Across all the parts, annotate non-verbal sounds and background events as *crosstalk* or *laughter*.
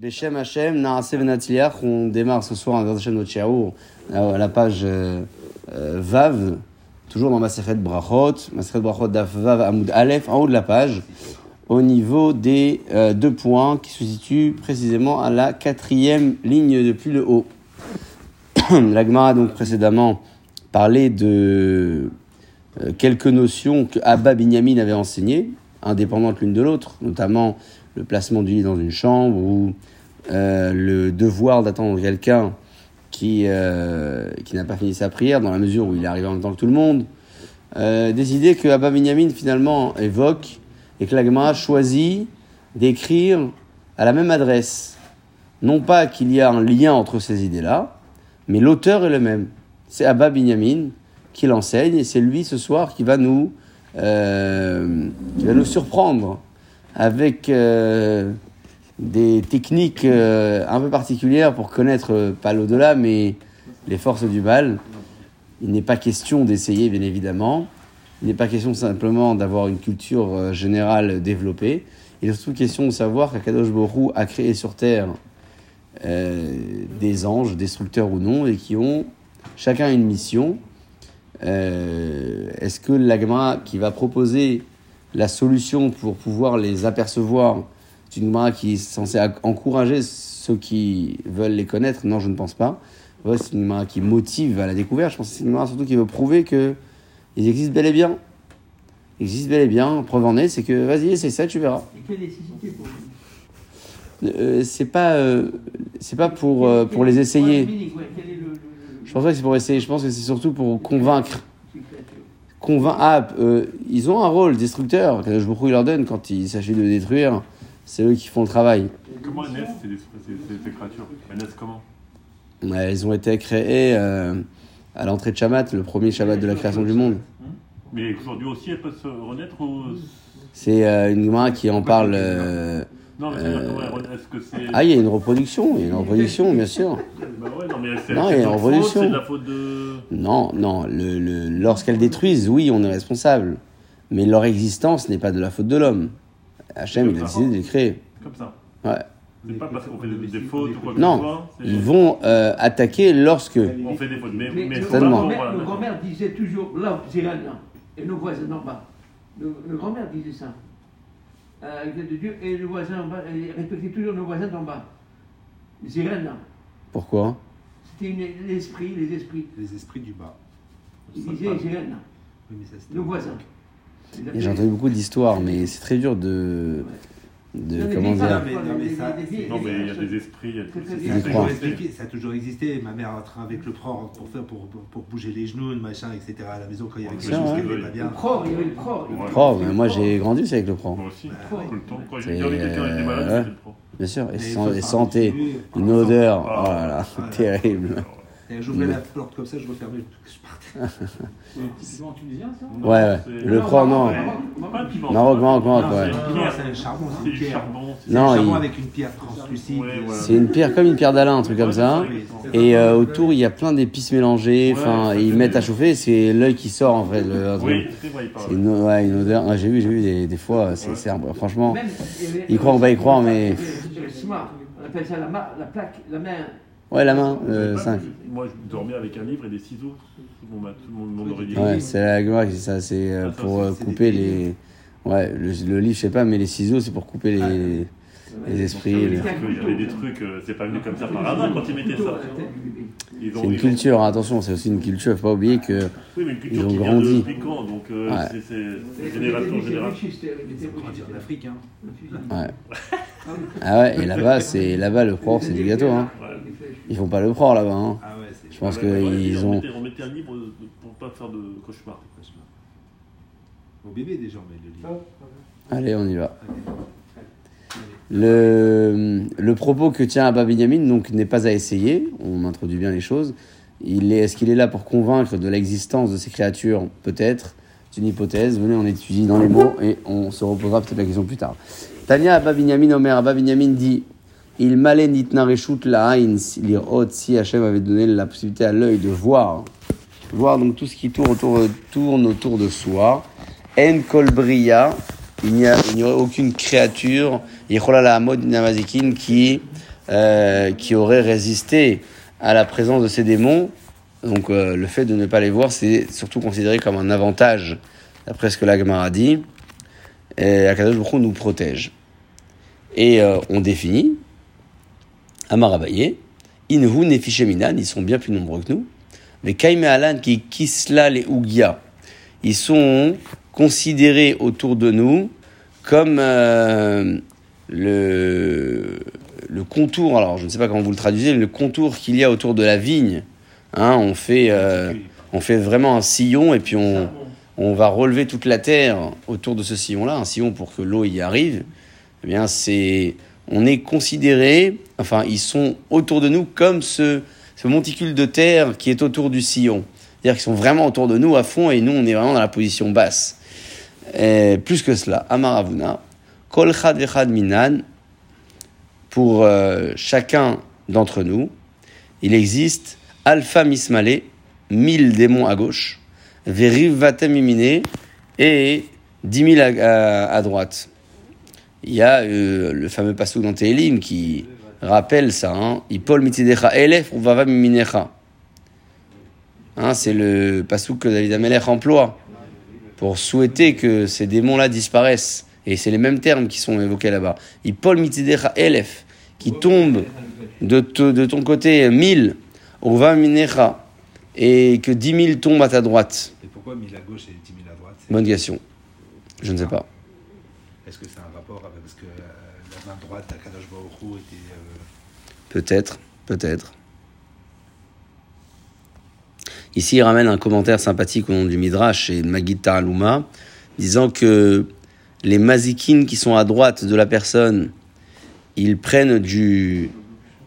Beshem Hashem, Naase on démarre ce soir un Hashem à la page euh, euh, Vav, toujours dans Maseret Brachot, Maseret Brachot Daf Vav Amoud Aleph, en haut de la page, au niveau des euh, deux points qui se situent précisément à la quatrième ligne depuis le haut. *coughs* L'Agma a donc précédemment parlé de quelques notions que Abba Binyamin avait enseignées, indépendantes l'une de l'autre, notamment le placement du lit dans une chambre ou euh, le devoir d'attendre quelqu'un qui, euh, qui n'a pas fini sa prière dans la mesure où il est en même temps que tout le monde. Euh, des idées que Abba Binyamin finalement évoque et que l'Agma choisit d'écrire à la même adresse. Non pas qu'il y a un lien entre ces idées-là, mais l'auteur est le même. C'est Abba Binyamin qui l'enseigne et c'est lui ce soir qui va nous surprendre avec euh, des techniques euh, un peu particulières pour connaître, euh, pas l'au-delà, mais les forces du mal. Il n'est pas question d'essayer, bien évidemment. Il n'est pas question simplement d'avoir une culture générale développée. Il est surtout question de savoir qu'Akadosh Borou a créé sur Terre des anges, destructeurs ou non, et qui ont chacun une mission. Est-ce que l'agma qui va proposer la solution pour pouvoir les apercevoir, c'est une Gemara qui est censée encourager ceux qui veulent les connaître Non, je ne pense pas. Ouais, c'est une Gemara qui motive à la découverte. Je pense que c'est une Gemara surtout qui veut prouver que ils existent bel et bien. Ils existent bel et bien. Preuve en est, c'est que vas-y, essaye ça, tu verras. Et quelle Euh, c'est pas, euh, c'est pas pour, euh, pour les essayer. Je pense pas que c'est pour essayer. Je pense que c'est surtout pour convaincre. C'est créature. Convain ah, euh, ils ont un rôle destructeur. Que je beaucoup leur donne quand il s'agit de détruire. C'est eux qui font le travail. Comment elles naissent ces, ces, ces- ces créatures Elles naissent comment Ouais, Ils ont été créés euh, à l'entrée de Shabbat, le premier Shabbat de la création du monde. Mais aujourd'hui aussi, elles peuvent se renaître ou... C'est euh, une main qui en parle. Euh, Non, mais Est-ce que c'est... Ah, il y a une reproduction. Il y a une reproduction, bien sûr. Bah ouais, non, mais c'est Non, c'est il y a une. C'est de la faute de... Non, non. Le, le- Lorsqu'elles détruisent, oui, on est responsable. Mais leur existence n'est pas de la faute de l'homme. Hachem, il a décidé de les créer. Comme ça. Ouais. C'est pas parce qu'on fait des, des fautes ou quoi que ce Non, soit. c'est- ils vont euh, attaquer lorsque. On fait des fautes. Mais, Mais mais le Certainement. grand-mère- voilà, grand-mère disait toujours là, Zérana, et nos voisins en bas. Le, le grand-mère disait ça. Euh, avec l'aide de Dieu, et le voisin en bas, et respectait toujours nos voisins d'en bas. Zérana. Pourquoi C'était l'esprit, les esprits. Les esprits du bas. Il disait Zérana, Oui, mais ça, c'était- nos voisins. J'ai entendu beaucoup d'histoires, mais c'est très dur de. De Non, comment dire femmes, mais- non, mais ça- Non, mais il y a des- esprits, il y a Très, très des- bien. Ça a toujours crois. expliqué- ça a toujours existé. Ma mère a train avec le pror pour faire pour, pour, pour bouger les genoux, le machin, etc. à la maison quand il y avait quelque chose qui n'allait pas Le bien. pror, il y avait le pror. Ouais. Pro, mais moi j'ai grandi aussi avec le pro, Moi aussi, Ouais. tout le temps. Quand j'ai regardé quelqu'un qui était malade, c'était le pro. bien sûr. Et, Et sen- il et faut santé, faire un une odeur, Ah. oh là là, Voilà. terrible. J'ouvrais la porte comme ça, je refermais, je partais. *laughs* C'est typiquement tunisien, ça Ouais, ouais. Le pro, non. Pas de piment. Maroc, Maroc, Maroc, Non, ouais. c'est le charbon, c'est C'est une pierre. un charbon il- avec une pierre translucide. Ouais, voilà. C'est une pierre comme une pierre d'Alain, un truc comme ça. Et euh, autour, il y a plein d'épices mélangées. Enfin, ils mettent à chauffer. C'est l'œil qui sort en fait. Oui, c'est une, ouais, une odeur. Ouais, j'ai vu, j'ai vu des, des fois. C'est, c'est un- franchement. Ils croient, on va y croire, mais- on appelle ça la plaque, la main. Ouais, la main, euh, pas 5. vu. Moi, je dormais avec un livre et des ciseaux. Tout le monde, tout le monde m'aurait dit. Ouais, c'est la gloire, c'est ça. C'est euh, Ah, pour euh, couper les. Ouais, le, le livre, je sais pas, mais les ciseaux, c'est pour couper Ah, les, les esprits. Il y les- avait des trucs, euh, c'est pas venu comme ça par hasard quand ils mettaient ça. Ils C'est une ils ont- culture, hein, attention, c'est aussi une culture. Faut pas oublier que. Oui, mais une Ils culture ont qui grandi. vient de Piquant, donc euh, Ouais. c'est- génération en génération. Hein. Ouais. Ah ouais, et là-bas, c'est là-bas le propre, c'est du gâteau. Hein. Ils font pas le propre là-bas. Hein. Ah ouais, c'est Je pense ouais, qu'ils on ont. mettait- On mettait un livre pour pas faire de cauchemar. au bébé déjà, mais le livre. Allez, on y va. Le, le propos que tient Abba Binyamin donc n'est pas à essayer. On introduit bien les choses. Il est, est-ce qu'il est là pour convaincre de l'existence de ces créatures? Peut-être. C'est une hypothèse. Venez, on étudie dans les mots et on se reposera peut-être la question plus tard. Tania Abba Binyamin Omer. Abba Binyamin dit Il m'allait nitna reshut la'ain lirot si Hachem avait donné la possibilité à l'œil de voir. Voir donc tout ce qui tourne autour, autour de soi. En kolbria, il n'y aurait aucune créature, la namazikin, qui euh, qui auraient résisté à la présence de ces démons. Donc euh, le fait de ne pas les voir, c'est surtout considéré comme un avantage, d'après ce que la Gemara dit. Et Akadosh nous protège. Et euh, on définit, Amarabaye, Inhu Nefisheminan, ils sont bien plus nombreux que nous. Mais Kaime Alan qui Kisla les Ugia, ils sont considérés autour de nous comme euh, le, le contour, alors je ne sais pas comment vous le traduisez, le contour qu'il y a autour de la vigne. Hein, on, fait, euh, on fait vraiment un sillon et puis on, on va relever toute la terre autour de ce sillon-là, un sillon pour que l'eau y arrive. Eh bien, c'est, on est considéré, enfin, ils sont autour de nous comme ce, monticule de terre qui est autour du sillon. C'est-à-dire qu'ils sont vraiment autour de nous à fond et nous, on est vraiment dans la position basse. Plus que cela, Amaravuna, Kol Chad Vechad Minan, pour euh, chacun d'entre nous, il existe Alpha Mismale, mille démons à gauche, Veriv Vatem Imine, et dix mille à, à- à droite. Il y a euh, le fameux passage dans Télim qui rappelle ça. Hein. Ipol mitidecha elef ou vava miminecha. Hein, c'est le passage que David Amelech emploie pour souhaiter que ces démons-là disparaissent. Et c'est les mêmes termes qui sont évoqués là-bas. Ipol mitidecha elef, qui tombe de, te- de ton côté mille, ou va minecha, et que dix mille tombent à ta droite. Et pourquoi 1000 à gauche et 10 000 à droite Bonne question. Je ne sais pas. Est-ce que c'est un euh, euh, Peut-être, peut-être. Ici, il ramène un commentaire sympathique au nom du Midrash et Magid Taralouma, disant que les mazikines qui sont à droite de la personne, ils prennent du,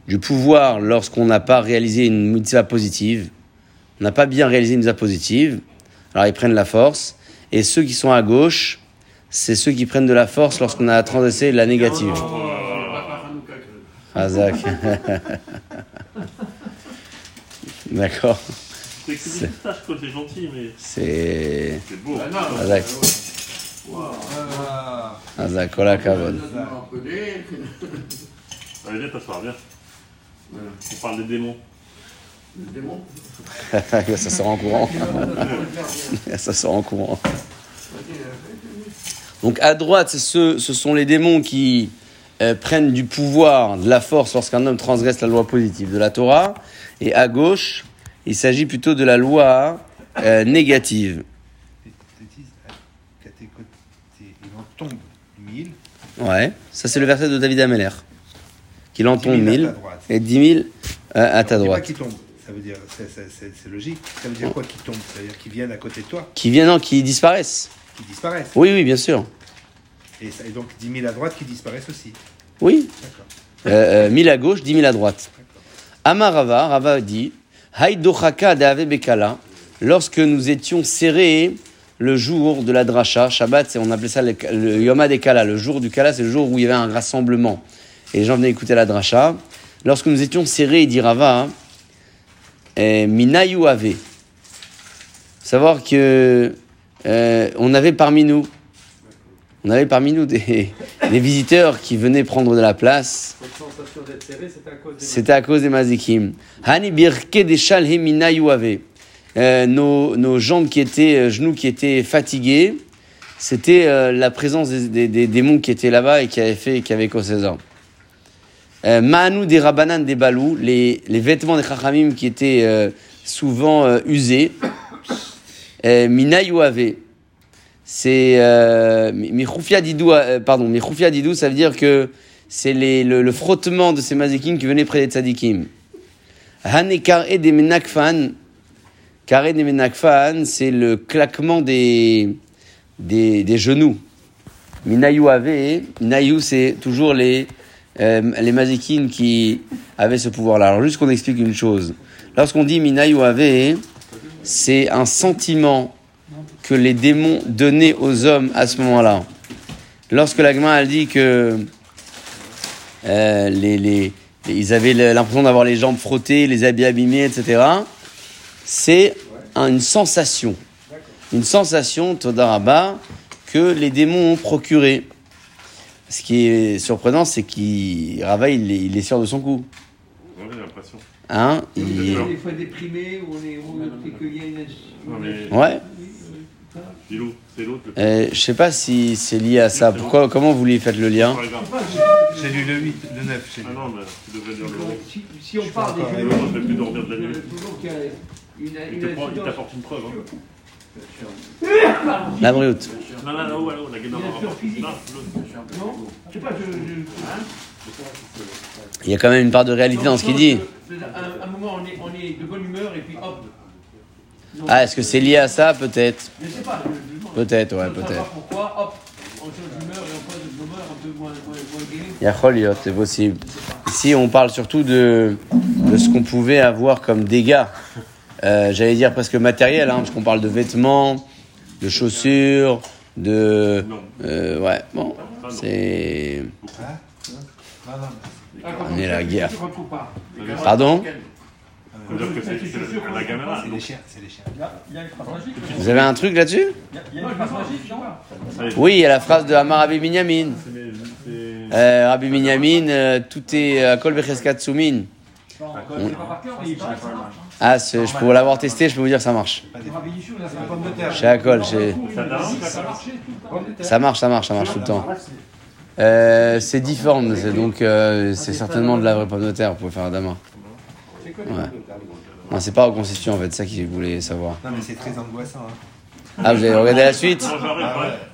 du pouvoir lorsqu'on n'a pas réalisé une mitzvah positive. On n'a pas bien réalisé une mitzvah positive, alors ils prennent la force. Et ceux qui sont à gauche, c'est ceux qui prennent de la force lorsqu'on a transgressé la négative. Hazak. *laughs* D'accord. C'est des c'est gentil, mais C'est. c'est beau. Hazak. Hazak, kola kavod. Allez, viens t'asseoir, viens. *laughs* On parle des démons. Ça sort en courant. *laughs* Ça sort en courant. Donc à droite, ce sont les démons qui euh, prennent du pouvoir, de la force lorsqu'un homme transgresse la loi positive de la Torah. Et à gauche, il s'agit plutôt de la loi euh, négative. Tombe 1000. Ouais, ça c'est le verset de David Ameller. Qu'il en 10 000 tombe à 1000 ta droite. et 10 000 euh, à ta droite. qui tombe. Ça veut dire, c'est- logique. Ça veut dire quoi qui tombe? Ça veut dire qu'ils viennent à côté de toi, Qui viennent, non, qui disparaissent. Qui disparaissent. Oui, oui, bien sûr. Et, ça- et donc 10 000 à droite qui disparaissent aussi. Oui, D'accord. Euh, euh, 1000 à gauche, 10 000 à droite. Amarava, Rava dit, Haïdochaka de Bekala, lorsque nous étions serrés le jour de la dracha, Shabbat, on appelait ça le, le Yom HaDekala, le jour du Kala, c'est le jour où il y avait un rassemblement. Et les gens venaient écouter la dracha. Lorsque nous étions serrés, dit Rava, eh, Minayu Ave. Savoir que euh, on avait parmi nous, on avait parmi nous des, *laughs* des visiteurs qui venaient prendre de la place. C'était à cause des mazikim. Hani birke des shalhemina yuave. Euh, nos, nos jambes qui étaient, euh, genoux qui étaient fatigués, c'était euh, la présence des, des- des démons qui étaient là-bas et qui avaient fait, qui avaient causé ça. Euh, Ma'anou des rabanan des balous, les, les vêtements des chachamim qui étaient euh, souvent usés. Euh, Mina yuave. C'est euh, mi- michoufia didou, euh, pardon, michoufia didou, ça veut dire que c'est le, le frottement de ces mazikim qui venaient près des tzadikim. Hanekar et des menakfan. Carré des menakfan, c'est le claquement des, des, des genoux. Minayu ave, Minayu, c'est toujours les, euh, les mazikim qui avaient ce pouvoir-là. Alors, juste qu'on explique une chose. Lorsqu'on dit Minayu ave, c'est un sentiment que les démons donnaient aux hommes à ce moment-là. Lorsque l'agma elle dit que euh, les, les, ils avaient l'impression d'avoir les jambes frottées, les habits abîmés, etc. C'est un- une sensation. Une sensation, Todaraba, que les démons ont procuré. Ce qui est surprenant, c'est qu'il Rava, il est, sûr de son coup. Hein il-. Des fois déprimé, où on est. Qu'il y a une. Ouais. Euh, je sais pas si c'est lié à ça. Pourquoi, comment vous lui faites le lien. J'ai lu le 8, le 9. j'ai lu. Ah non, mais tu devrais dire le nom. Si, si on parle des Je vais plus dormir de la nuit. Il t'apporte une preuve. Hein. La brute. Non, non, non, là-haut, la guédard. Bien sûr, physique. Non, l'autre. Non Je sais pas, je. je Il y a quand même une part de réalité dans ce qu'il dit. À un moment, on est, on est de bonne humeur et puis hop. Ah, est-ce que c'est lié à ça Peut-être? Je sais pas. Peut-être, ouais, peut-être. Pourquoi, hop, on change d'humeur et on passe de bonne humeur un peu moins, moins, moins gai. Yachol, c'est possible. Ici, on parle surtout de, de ce qu'on pouvait avoir comme dégâts. Euh, J'allais dire presque matériel, hein, parce qu'on parle de vêtements, de chaussures, de. Euh, ouais, bon, c'est. On est la guerre. Pardon? Vous avez un truc là-dessus? Oui, il y a la phrase de Hamar Rabbi Binyamin. Euh, Rabbi euh, tout est à Ah, c'est- je peux l'avoir testé, je peux vous dire que ça marche. Chez Akol, chez... Ça marche, ça marche, ça marche tout le temps. Euh, c'est difforme, c'est donc euh, c'est certainement de la vraie pomme de terre, vous pouvez faire un dama. C'est quoi Ouais. Non, c'est pas reconstitué en fait, c'est ça qu'il voulait savoir. Non, mais c'est très angoissant. Hein. Ah, vous avez regardé la suite.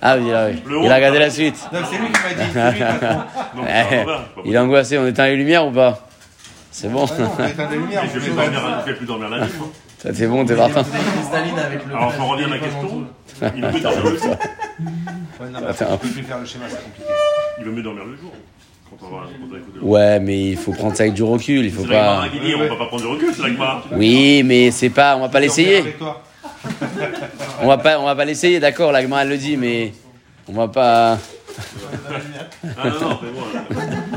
Ah oui, ah oui. Il a regardé la suite. Non, c'est lui qui m'a dit. *laughs* Eh, Il est angoissé, on éteint les lumières ou pas? C'est bon Ah non, on peut éteindre les lumières. Je vais pas- dormir, je vais plus dormir la nuit, moi. Ça t'es bon, t'es le. Alors, on revient à ma question. Il veut mieux dormir le jour. Ouais, non, mais Attends. plus faire le schéma, c'est compliqué. Il veut mieux dormir le jour. Quand on va quand on écoute le Ouais, mais il faut prendre ça avec du recul, il faut C'est la Gemara pas... qui dit, on va pas prendre du recul, c'est la Gemara. Oui, mais c'est pas... On va pas l'essayer. Avec toi. On va pas, on va pas l'essayer, d'accord, la Gemara, elle le dit, mais... On va pas... Ah non, non, c'est bon.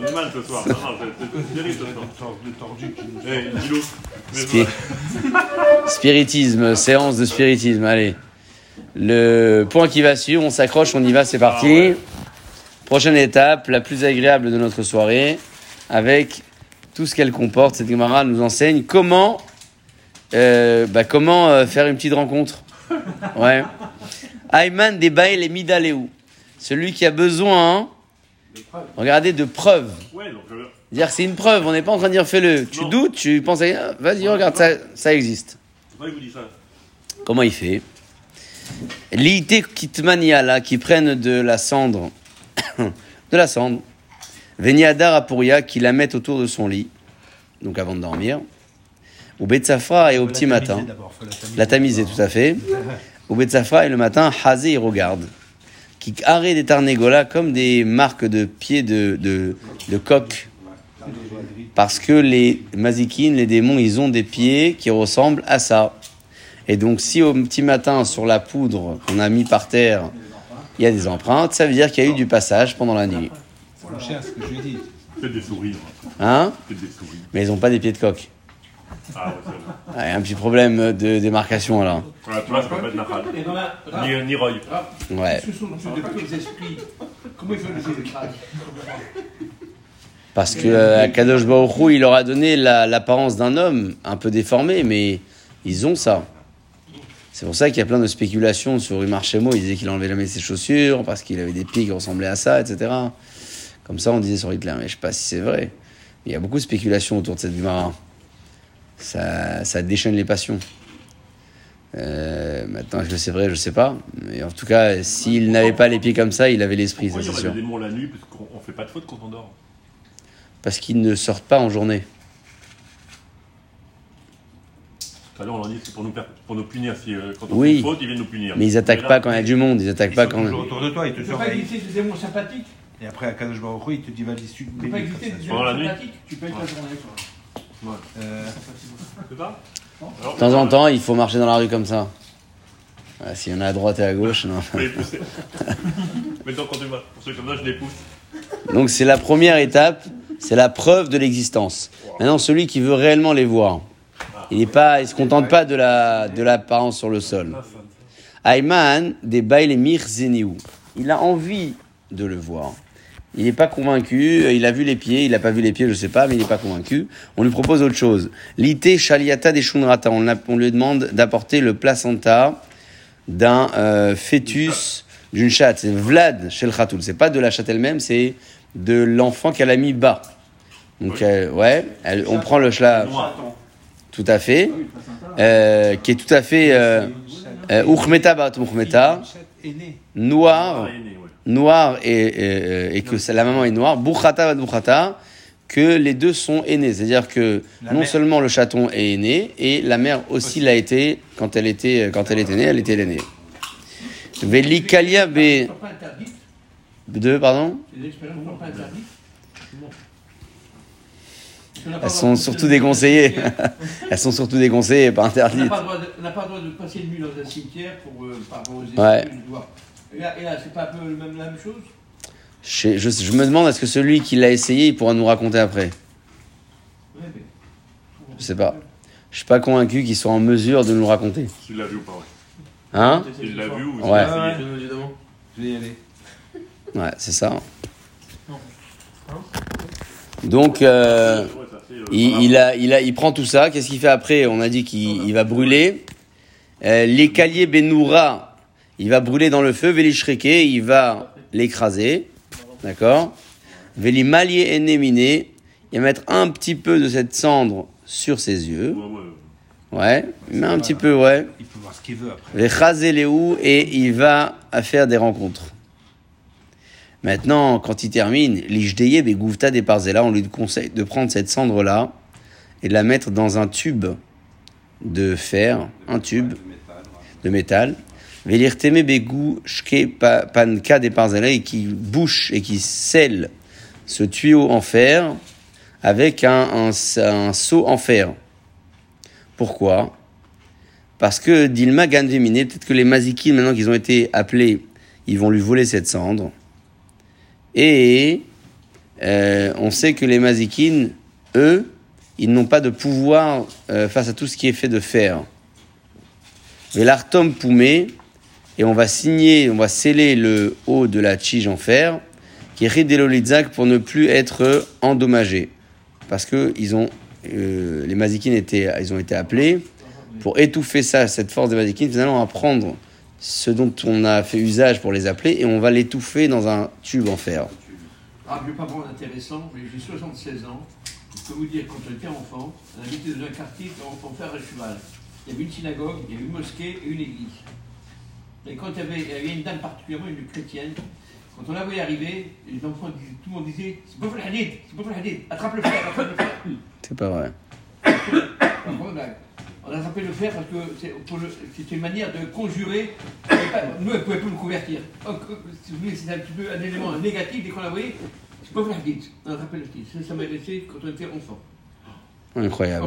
Là. On est mal ce soir. Non, non, c'est- c'est terrible ce soir. Une sorte de tordu qui nous dis-le. Mais Spi- Spiritisme, séance de spiritisme, allez. Le point qui va suivre, on s'accroche, on y va, c'est parti. Ah ouais. Prochaine étape, la plus agréable de notre soirée, avec tout ce qu'elle comporte. Cette Gemara nous enseigne comment, euh, bah, comment euh, faire une petite rencontre. *laughs* Ouais. Ayman des et Midaleou. Celui qui a besoin, regardez, de preuves. Ouais, donc euh, Dire c'est une preuve, on n'est pas en train de dire fais-le. Tu doutes, tu penses à... ah, Vas-y, regarde, ça, ça existe. pourquoi il vous dit ça. Comment il fait? L'ité kitmania là, qui prennent de la cendre, *coughs* de la cendre, Veniadar Apuria, qui la mettent autour de son lit, donc avant de dormir, ou Betsafra et au petit matin, la tamiser tout à fait, ou Betsafra et le matin, Hazé il regarde, qui arrêtent des tarnégolas comme des marques de pieds de, de, de coq, parce que les mazikines, les démons, ils ont des pieds qui ressemblent à ça. Et donc, si au petit matin, sur la poudre qu'on a mis par terre, il y a des empreintes, ça veut dire qu'il y a eu du passage pendant la nuit. C'est des sourires. Hein? Faites des sourires. Mais ils n'ont pas des pieds de coq. Ah ouais, c'est. Ah, Il y a un petit problème de démarcation alors. Voilà, tu vois, pas Nahal. Ni, ni Roy. Ouais. Ce sont ce de purs esprits. Comment ils font les esprits Parce que euh, Kadosh Baruch Hu, il leur a donné la- l'apparence d'un homme un peu déformé, mais ils ont ça. C'est pour ça qu'il y a plein de spéculations sur Umar Shemo. Il disait qu'il enlevait jamais ses chaussures parce qu'il avait des pieds qui ressemblaient à ça, etc. Comme ça, on disait sur Hitler. Mais je sais pas si c'est vrai. Il y a beaucoup de spéculations autour de cette Gemara. Ça, ça déchaîne les passions. Euh, maintenant, est-ce que c'est vrai Je sais pas. Mais en tout cas, s'il n'avait pas les pieds comme ça, il avait l'esprit, ça Pourquoi il y c'est sûr. des démons la nuit Parce qu'on on fait pas de faute quand on dort? Parce qu'ils ne sortent pas en journée. Tout à l'heure, on a dit que c'est pour nous, per- pour nous punir. Si, euh, quand on Oui. fait une faute, ils viennent nous punir. Mais ils attaquent pas quand il y a du monde, ils attaquent Ils pas sont quand. toujours autour de toi, ils te Il ne peut pas surveillent. exister des démons sympathiques? Et après, à Kadosh Baruch Hu, il te dit vas-y, tu Il ne peut pas exister des Pendant la démons nuit. sympathiques? Tu peux être la journée, toi. De temps en temps, il faut marcher dans la rue comme ça. S'il y en a à droite et à gauche, non. Vais les pousser. Maintenant, quand tu vas pour ceux comme ça, je les pousse. Donc c'est la première étape, c'est la preuve de l'existence. Maintenant, celui qui veut réellement les voir, il est pas, il se contente pas de la de l'apparence sur le sol. Ayman des Baïlemir Zeniou. Il a envie de le voir. Il n'est pas convaincu, il a vu les pieds, il n'a pas vu les pieds, je sais pas, mais il n'est pas convaincu. On lui propose autre chose. L'ité shaliata des shunrata, on, lui demande d'apporter le placenta d'un euh, fœtus d'une chatte. C'est Vlad chez le khatoul. C'est pas de la chatte elle-même, c'est de l'enfant qu'elle a mis bas. Donc, Oui. euh, ouais, elle- on prend le shla, tout à fait, euh, qui est tout à fait euh, euh, uchmeta bat uchmeta, aîné. noir, Ah. Noir et, et, et que la maman est noire, bukhata bat bukhata, que les deux sont aînés. C'est-à-dire que La non mère. seulement le chaton est aîné, et la mère aussi l'a été quand elle était, quand elle était née, elle était l'aînée. Velikalia B. Deux, pardon Elles le sont surtout déconseillées. *laughs* Elles sont surtout déconseillées pas interdites. le on n'a pas le droit de passer une nuit dans un cimetière pour, euh, par rapport aux Ouais. Et là, et là, c'est pas un peu même- la même chose Je, je, je me demande, est-ce que celui qui l'a essayé, il pourra nous raconter après Ouais, mais- Je sais pas. Je suis pas convaincu qu'il soit en mesure de nous raconter. Tu l'as vu ou pas, ouais. Hein Il l'a vu ou Ouais. il l'a essayé Je vais y aller. Ouais, c'est ça. Donc, euh, il, il a, il, a, il prend tout ça. Qu'est-ce qu'il fait après? On a dit qu'il il va brûler. Euh, les caliers Benoura, il va brûler dans le feu. Vélishreke, il va l'écraser. D'accord Véli Malier Enéminé, il va mettre un petit peu de cette cendre sur ses yeux. Ouais, met un petit peu, ouais. Il peut voir ce qu'il veut après. Et il va à faire des rencontres. Maintenant, quand il termine, l'Ishdeye Begouvta des Parzela, on lui conseille de prendre cette cendre-là et de la mettre dans un tube de fer, un tube de métal. Velirteme Begou Shke Pa- Panka des et qui bouche et qui scelle ce tuyau en fer avec un, un, seau en fer. Pourquoi? Parce que Dilma gagne peut-être que les Mazikines, maintenant qu'ils ont été appelés, ils vont lui voler cette cendre. Et euh, on sait que les Mazikines, eux, ils n'ont pas de pouvoir euh, face à tout ce qui est fait de fer. Mais l'artom poumé, et on va signer, on va sceller le haut de la tige en fer, qui est pour ne plus être endommagé. Parce que ils ont, euh, les Mazikines étaient, ils ont été appelés pour étouffer ça, cette force des Mazikines, finalement, on va prendre ce dont on a fait usage pour les appeler et on va l'étouffer dans un tube en fer. Ah, je ne vais pas prendre intéressant, mais j'ai 76 ans. Je peux vous dire, quand on était enfant, on habitait dans un quartier en, en fer à cheval. Il y avait une synagogue, il y avait une mosquée et une église. Et quand il y avait, il y avait une dame particulièrement, une chrétienne, quand on la voyait arriver, les enfants, disaient- tout le monde disait C'est pas pour le hadith, c'est pas pour le hadith, attrape le fer, attrape le fer. C'est pas vrai. On a attrapé le fer parce que le- c'était une manière de conjurer. Nous, elle ne pouvait pas nous convertir. Donc, euh, si vous voulez, c'est un petit peu un élément négatif dès qu'on l'a voyé. C'est pas pour la hadith. On a attrapé le hadith. Ça, ça m'a laissé quand on était enfant. Incroyable.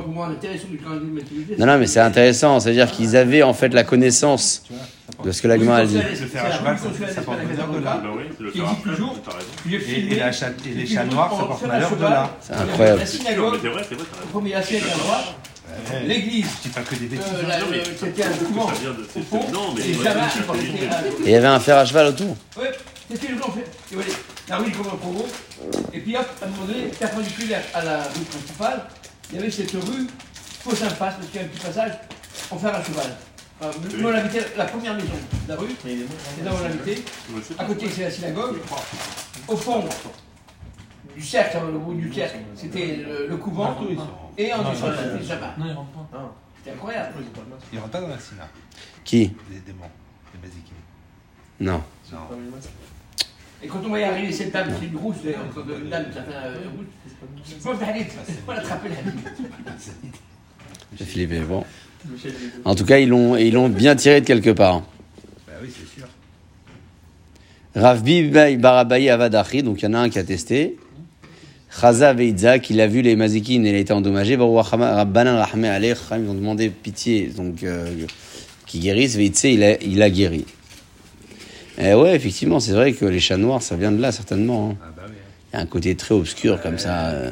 Non, non, mais c'est intéressant. C'est-à-dire qu'ils avaient en fait la connaissance de ce que l'Agma a dit. Et, les chats noirs, ça porte malheur de là. C'est incroyable. L'église, euh, et c'était à- Et il y avait un fer à cheval autour. Oui, c'était le grand fait. Et voilà, la rue du Commun Provo. Et puis hop, à un moment donné, perpendiculaire à la rue principale, il y avait cette rue, fausse impasse, parce qu'il y a un petit passage en fer à cheval. Enfin, nous, on habitait la première maison de la rue, c'est là où on habitait. À côté, c'est la synagogue. Au fond du cercle, au bout du cercle, c'était le, le couvent. Et en dessous, c'était le Jama. Non, il rentre pas. C'était incroyable. Ils rentrent pas dans la Sina, Qui? Les démons, les basiques. Non. Non. Et quand on voyait arriver cette dame, c'est une rousse d'ailleurs, quand une dame, ça fait un rousse. C'est Philippe, mais bon. En tout cas, ils l'ont, ils l'ont bien tiré de quelque part. Bah oui, c'est sûr. Rav Avadachi, donc il y en a un qui a testé. Chaza Veitzak, il a vu les mazikines et il a été endommagé. Rabbanan Rahmé Alech, ils ont demandé pitié, donc euh, qui guérisse. Veitze, il a, il a guéri. Et ouais, effectivement, c'est vrai que les chats noirs, ça vient de là, certainement. hein. Ah bah oui. Il y a un côté très obscur comme ça. euh,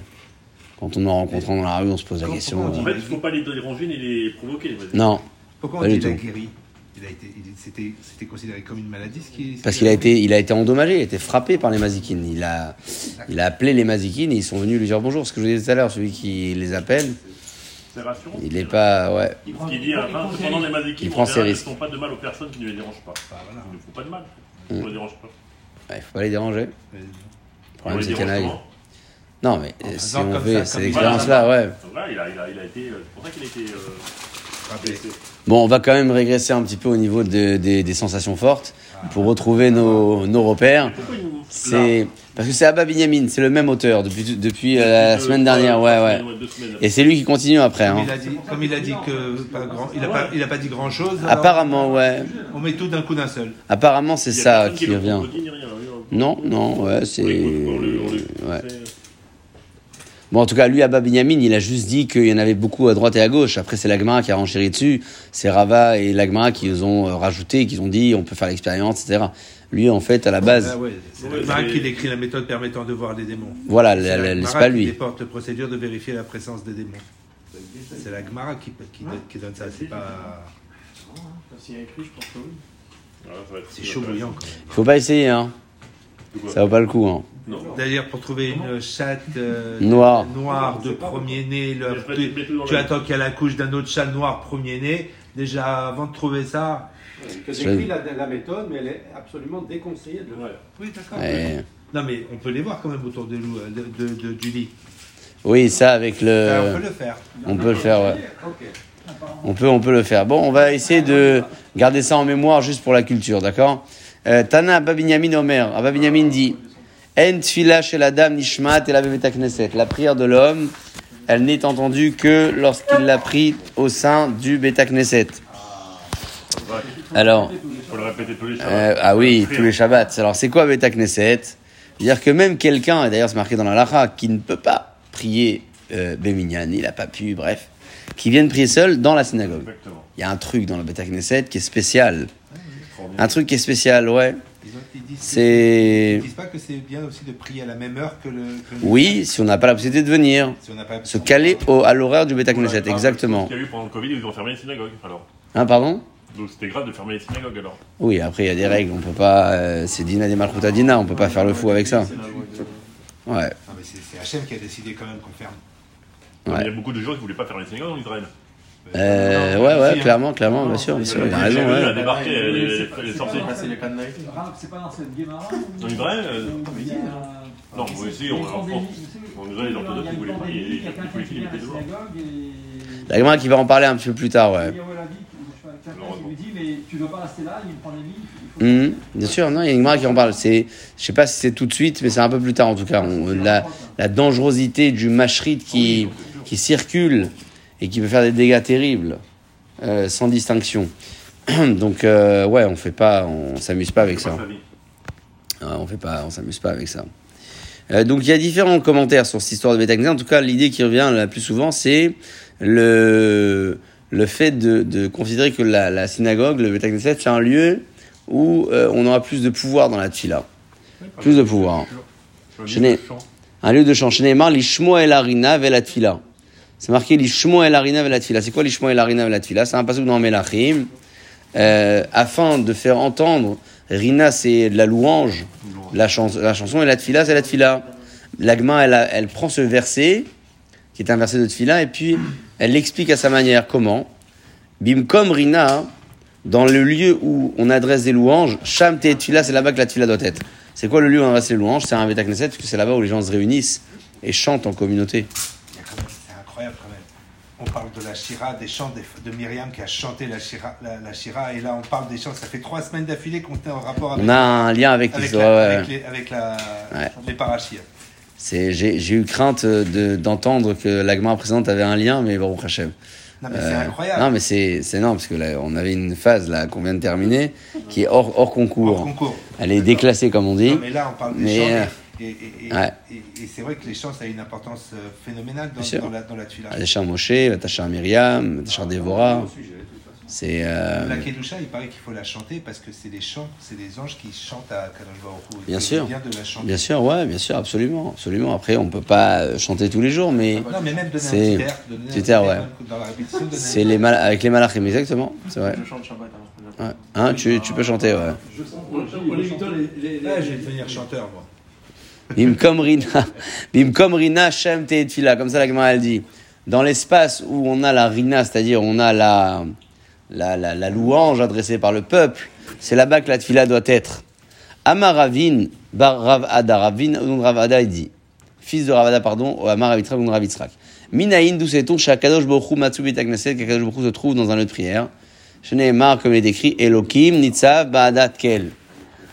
Quand on en rencontre dans la rue, on se pose la question. on dit, En fait, il faut pas les déranger ni les provoquer. Non, Pourquoi Pas on dit la tout. guéri? Il a été, il- c'était, c'était considéré comme une maladie, ce qui. Parce qu'il a été, il a été endommagé, il a été frappé par les mazikines. Il a, il a appelé les mazikines et ils sont venus lui dire bonjour. Ce que je vous disais tout à l'heure, celui qui les appelle, C'est rassurant. il n'est pas, ouais. Ce qu'il dit à la fin, c'est pendant les Il ils risques. ne font pas de mal aux personnes qui ne les dérangent pas. Bah, voilà. Ils ne font pas de mal. Ils ne les dérangent pas. Ouais, Il faut pas les déranger. Le problème, c'est qu'il y en a. Non, mais En si on fait ça, cette expérience-là, ouais. Donc là, il a, il a, il a été. euh, C'est pour ça qu'il a été. euh, blessé. Bon, on va quand même régresser un petit peu au niveau de- des- des sensations fortes pour retrouver nos, nos repères. Pourquoi il nous- C'est parce que c'est Abba Binyamin, c'est le même auteur depuis depuis euh, la semaine dernière, trois ouais, ouais. Et c'est lui qui continue après. Comme Hein. il a dit, comme il a dit que pas grand, il a pas, il a pas dit grand chose. Apparemment, ouais. On met tout d'un coup d'un seul. Apparemment, c'est ça qui revient. hein. Non, non, ouais, c'est. Ouais. c'est- Bon, en tout cas, lui, Abba Binyamin, il a juste dit qu'il y en avait beaucoup à droite et à gauche. Après, c'est l'Agmara qui a renchéri dessus. C'est Rava et l'Agmara qui les ont euh, rajouté, qui ont dit on peut faire l'expérience, etc. Lui, en fait, à la base, Ah ouais, c'est Marat qui décrit la méthode permettant de voir les démons. voilà, C'est pas qui lui. déporte la procédure de vérifier la présence des démons. C'est la Gemara qui, qui, qui donne ça. C'est pas. S'il y a écrit, je pense que oui. Ouais, ça va être- C'est chaud bouillant. Il faut pas essayer, hein. Ça vaut pas le coup, hein. D'ailleurs, pour trouver une chatte euh, Noire. noire de premier-né, tu, tu la- attends qu'elle accouche d'un autre chat noir premier-né. Déjà, avant de trouver ça. Que Je- décrit la, la méthode, mais elle est absolument déconseillée de le faire. Oui, d'accord. Ouais. Non, mais on peut les voir quand même autour de, euh, de, de, de- du lit. Oui, ça, avec Ça, on le. peut le faire. On peut le faire, ouais. On peut, on peut le faire. Bon, on va essayer de garder ça en mémoire juste pour la culture, d'accord? Euh, Tana Abba Binyamin Omer. Abba Binyamin dit En tfila chez la dame nishmat et la knesset. La prière de l'homme, elle n'est entendue que lorsqu'il l'a pris au sein du beta knesset. Alors, Il faut le répéter tous les jours. euh, ah oui, tous les Shabbats. Alors, c'est quoi beta knesset? C'est-à-dire que même quelqu'un, et d'ailleurs c'est marqué dans la lacha, qui ne peut pas prier euh, Beminyan, il n'a pas pu, bref, qui vienne prier seul dans la synagogue. Exactement. Il y a un truc dans le Beta Knesset qui est spécial. Un truc qui est spécial, ouais. C'est. ils disent pas que c'est bien aussi de prier à la même heure que le. que le- Oui, si on n'a pas la possibilité de venir. Si on n'a pas. Se caler au, à l'horaire du Beta Knesset, exactement. Ce qu'il y a eu pendant le Covid, ils ont fermé les synagogues. Alors. Hein, pardon? Donc c'était grave de fermer les synagogues alors. Oui, après il y a des règles, on peut pas. euh, c'est Dina des Malchuta Dina, on peut pas faire le fou avec ça. Ouais. Non, mais c'est Hachem qui a décidé quand même qu'on ferme. Ouais. Il y a beaucoup de gens qui ne voulaient pas fermer les synagogues en Israël. Euh, Non, ouais, ici, ouais, hein. clairement, clairement, bien sûr, bien sûr, il a raison, ouais. Elle a débarqué. Passer les cadenas. C'est pas dans cette Guémara En Israël euh, il Non, aussi, on- en France. En Israël, les orthodoxes, ils voulaient pas. Vient à mettaient la dehors. La Gemara qui va en parler un petit peu plus tard, ouais. Il y a Olavi, je sais pas, quelqu'un qui lui dit mais tu dois pas rester là, il prend les il faut... Mhm, bien sûr, non, il y a une Gemara qui en parle. C'est, je sais pas si c'est tout de suite, mais c'est un peu plus tard en tout cas. On- la, la dangerosité du mashrit qui, qui circule et qui peut faire des dégâts terribles euh, sans distinction. *clears throat* Donc euh, ouais, on fait pas, on s'amuse pas avec ça. Ouais, on fait pas, on s'amuse pas avec ça. Euh, donc il y a différents commentaires sur cette histoire de Beta Knesset. En tout cas, l'idée qui revient la plus souvent, c'est le le fait de, de considérer que la, la synagogue, le Beta Knesset, c'est un lieu où euh, on aura plus de pouvoir dans la tfila. Plus de pouvoir. Un lieu de chant. Shneimar, l'ishmo el harina la tfila. C'est marqué l'ishmo el harina la tfila. C'est quoi l'ishmo el harina la tfila? C'est un passage dans Melachim. Euh, afin de faire entendre, Rina c'est de la louange, la, chans- la chanson, et la tfila c'est la tfila. L'agma elle, elle prend ce verset, qui est un verset de tfila, et puis elle l'explique à sa manière. Comment Bimkom Rina, dans le lieu où on adresse des louanges, Sham te tfila, c'est là-bas que la tfila doit être. C'est quoi le lieu où on adresse les louanges C'est un Beta Knesset, parce que c'est là-bas où les gens se réunissent et chantent en communauté. C'est incroyable quand même. On parle de la Shira, des chants de, Myriam qui a chanté la Shira, la, la Shira, et là on parle des chants. Ça fait trois semaines d'affilée qu'on est en rapport avec, On a un lien avec la, ouais, avec, les, avec la, Ouais. les parachis. C'est, j'ai, j'ai eu crainte de, d'entendre que l'agma précédente avait un lien, mais bon, Hachem. Non mais c'est Euh, incroyable. Non, mais c'est, c'est non, parce que là, on avait une phase là qu'on vient de terminer qui est hors, hors concours. Hors concours. Elle est déclassée, comme on dit. Non, mais là on parle des Mais, chants. euh, Et, et- et- ouais. et- et c'est vrai que les chants, ça a une importance euh, phénoménale dans, dans la, dans la tefila. Tachar Moshe, Tachar Myriam, Tachar Dévora. C'est. euh, La Kedusha, il paraît qu'il faut la chanter parce que c'est les chants, c'est les anges qui chantent à Kadosh Baruch Hu. Bien sûr. bien de la chanter. Bien sûr, ouais, bien sûr, absolument, absolument. Après, on peut pas euh, chanter tous les jours, mais Non, mais même donner C'est- un petit air, donner un petit air, ouais. Dans la répétition, donner c'est les mal avec les malachim, exactement. C'est vrai. Je chante Shabbat alors. que Ouais. Hein, tu, tu peux chanter, ouais. Je sens On, on évite les, les, les- Ah, je vais devenir chanteur, moi. *laughs* Bimkom rina, bimkom rina shem te tfila, comme ça la Gemara elle dit. Dans l'espace où on a la rina, c'est-à-dire on a la, la, louange adressée par le peuple, c'est là-bas que la tfila doit être. Amar Ravin, bar Rav Ada, Ravin, Rav Ada, il dit, fils de Ravada, pardon, au Amar Rav Yitzhak. Minaïn, d'où sait-on, Shakadosh Bochou Matsubi Takneset, qu'Akadosh Bochou se trouve dans un lieu de prière? Shneemar, comme il est écrit, Elokim, Nitzav, Ba'adat Kel.